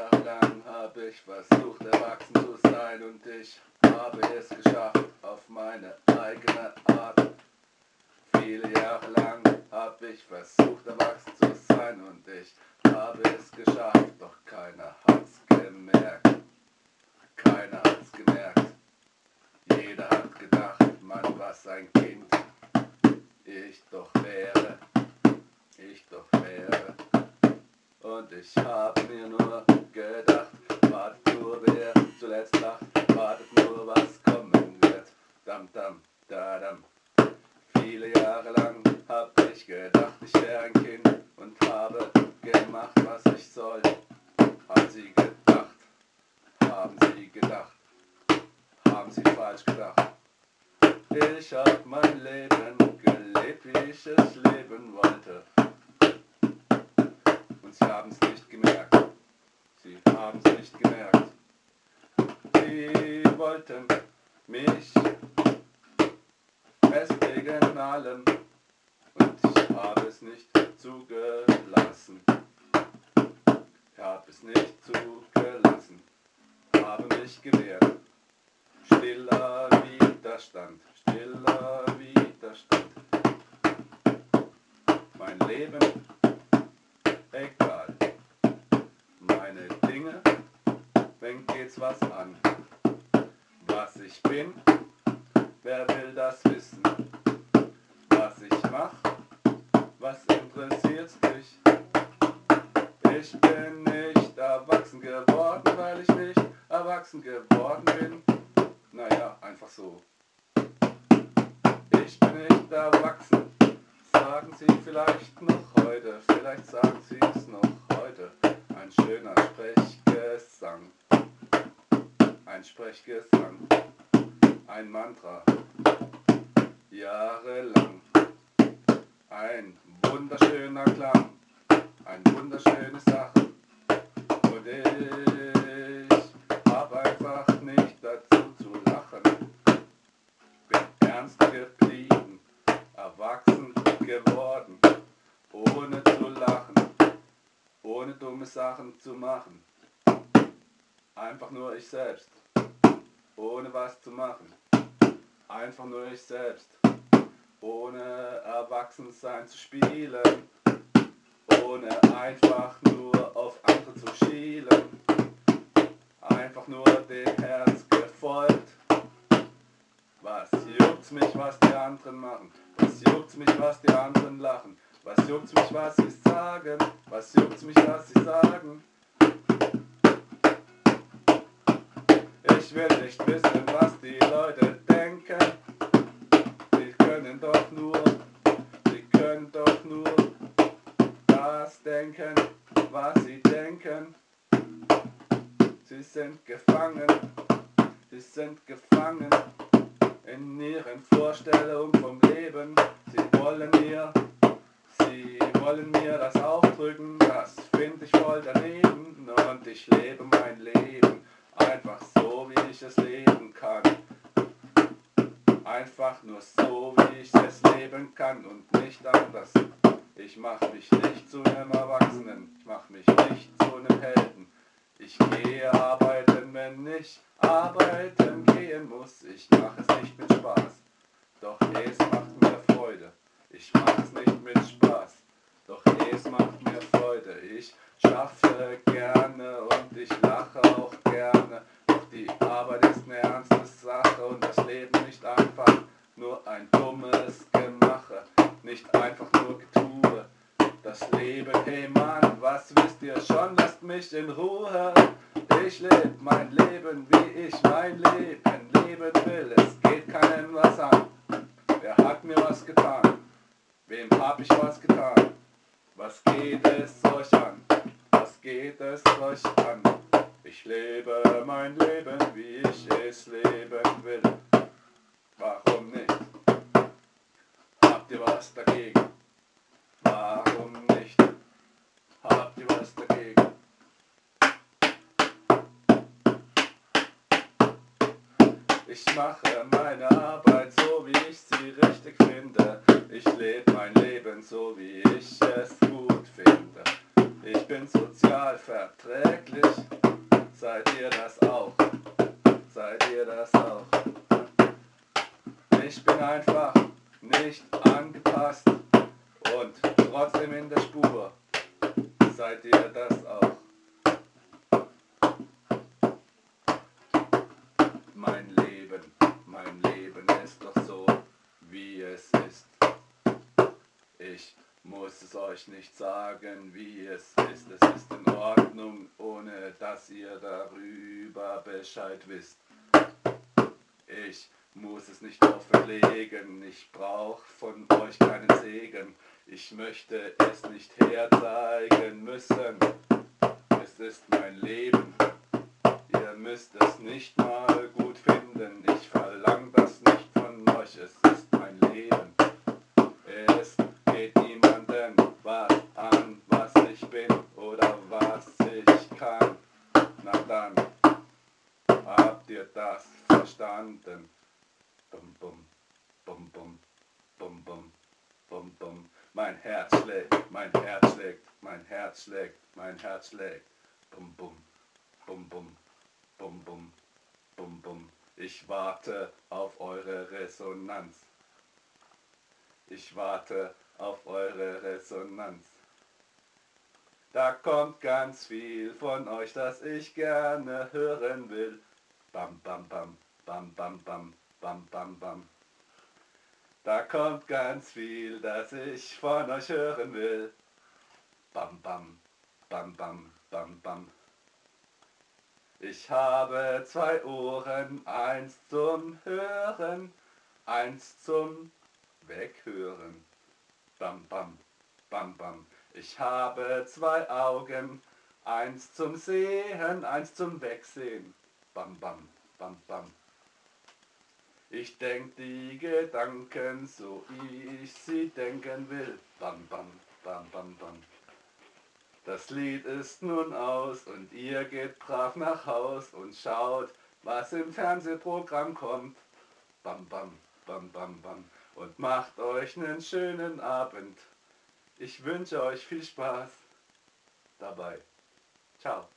Jahre lang habe ich versucht, erwachsen zu sein und ich habe es geschafft auf meine eigene Art. Viele Jahre lang habe ich versucht, erwachsen zu sein und ich habe es geschafft, doch keiner hat's gemerkt. Keiner hat's gemerkt. Jeder hat gedacht, man was ein Kind. Ich doch wäre, Und ich habe mir nur gedacht, wartet nur, wer zuletzt lacht, wartet nur, was kommen wird. Dam, dam, da, dam. Viele Jahre lang hab ich gedacht, ich wäre ein Kind und habe gemacht, was ich soll. Haben sie gedacht, haben sie gedacht, haben sie falsch gedacht. Ich hab mein Leben gelebt, wie ich es leben wollte. Sie haben es nicht gemerkt. Sie haben es nicht gemerkt. Sie wollten mich festigen in allem. Und ich habe es nicht zugelassen. Ich habe es nicht zugelassen. Habe mich gewehrt. Stiller Widerstand. Stiller Widerstand. Mein Leben egal. Meine Dinge, wen geht's was an? Was ich bin, wer will das wissen? Was ich mach, was interessiert dich? Ich bin nicht erwachsen geworden, weil ich nicht erwachsen geworden bin. Naja, einfach so. Ich bin nicht erwachsen. Sagen Sie vielleicht noch heute, vielleicht sagen Sie es noch heute. Ein schöner Sprechgesang. Ein Sprechgesang. Ein Mantra. Jahrelang. Ein wunderschöner Klang. Ein wunderschöne Sache. Und ich hab einfach nicht dazu zu lachen. Bin ernst geblieben, erwachsen geworden, ohne zu lachen, ohne dumme Sachen zu machen. Einfach nur ich selbst, ohne was zu machen. Einfach nur ich selbst, ohne erwachsen sein zu spielen, ohne einfach nur auf andere zu schielen, einfach nur dem Herz gefolgt. Was juckt's mich, was die anderen machen? Was juckt's mich, was die anderen lachen? Was juckt's mich, was sie sagen? Was juckt's mich, was sie sagen? Ich will nicht wissen, was die Leute denken. Sie können doch nur, sie können doch nur das denken, was sie denken. Sie sind gefangen, sie sind gefangen in ihren Vorstellungen vom Leben. Sie wollen mir, sie wollen mir das aufdrücken, das finde ich voll daneben. Und ich lebe mein Leben einfach so, wie ich es leben kann. Einfach nur so, wie ich es leben kann und nicht anders. Ich mache mich nicht zu einem Erwachsenen, ich mache mich nicht zu einem Helden. Ich gehe arbeiten, wenn ich arbeiten gehen muss. Ich mache es nicht mit Spaß, doch es macht mir Freude. Ich mache es nicht mit Spaß, doch es macht Freude. Ich schaffe gerne und ich lache auch gerne. Doch die Arbeit ist eine ernste Sache und das Leben nicht einfach nur ein dummes Gemache, nicht einfach nur Getue. Das Leben, hey Mann, was wisst ihr schon? Lasst mich in Ruhe. Ich lebe mein Leben, wie ich mein Leben leben will. Es geht keinem was an. Wer hat mir was getan? Wem hab ich was getan? Was geht es euch an? Was geht es euch an? Ich lebe mein Leben, wie ich es leben will. Warum nicht? Habt ihr was dagegen? Warum nicht? Habt ihr was dagegen? Ich mache meine Arbeit so, wie ich sie richtig finde. Ich lebe mein Leben so, wie ich es gut finde. Ich bin sozial verträglich. Seid ihr das auch? Seid ihr das auch? Ich bin einfach nicht angepasst und trotzdem in der Spur. Seid ihr das auch? Mein Leben, mein Leben ist doch so, wie es ist. Ich muss es euch nicht sagen, wie es ist. Es ist in Ordnung, ohne dass ihr darüber Bescheid wisst. Ich muss es nicht offenlegen, ich brauch von euch keinen Segen. Ich möchte es nicht herzeigen müssen. Es ist mein Leben. Ihr müsst es nicht mal gut finden. Ich verlang das nicht von euch. Es ist mein Leben. Es geht niemandem was an, was ich bin oder was ich kann. Na dann habt ihr das verstanden. Bum bum, bum bum, bum bum, bum bum. Mein Herz schlägt, mein Herz schlägt, mein Herz schlägt, mein Herz schlägt. Bum bum, bum bum, bum bum, bum bum. Ich warte auf eure Resonanz. Ich warte auf eure Resonanz. Da kommt ganz viel von euch, das ich gerne hören will. Bam, bam, bam, bam, bam, bam, bam, bam, bam. Da kommt ganz viel, das ich von euch hören will. Bam, bam, bam, bam, bam, bam. Ich habe zwei Ohren, eins zum Hören, eins zum Weghören. Bam, bam, bam, bam. Ich habe zwei Augen, eins zum Sehen, eins zum Wegsehen. Bam, bam, bam, bam. Ich denk die Gedanken, so ich sie denken will. Bam, bam, bam, bam, bam. Das Lied ist nun aus und ihr geht brav nach Haus und schaut, was im Fernsehprogramm kommt. Bam, bam, bam, bam, bam. Und macht euch einen schönen Abend. Ich wünsche euch viel Spaß dabei. Ciao.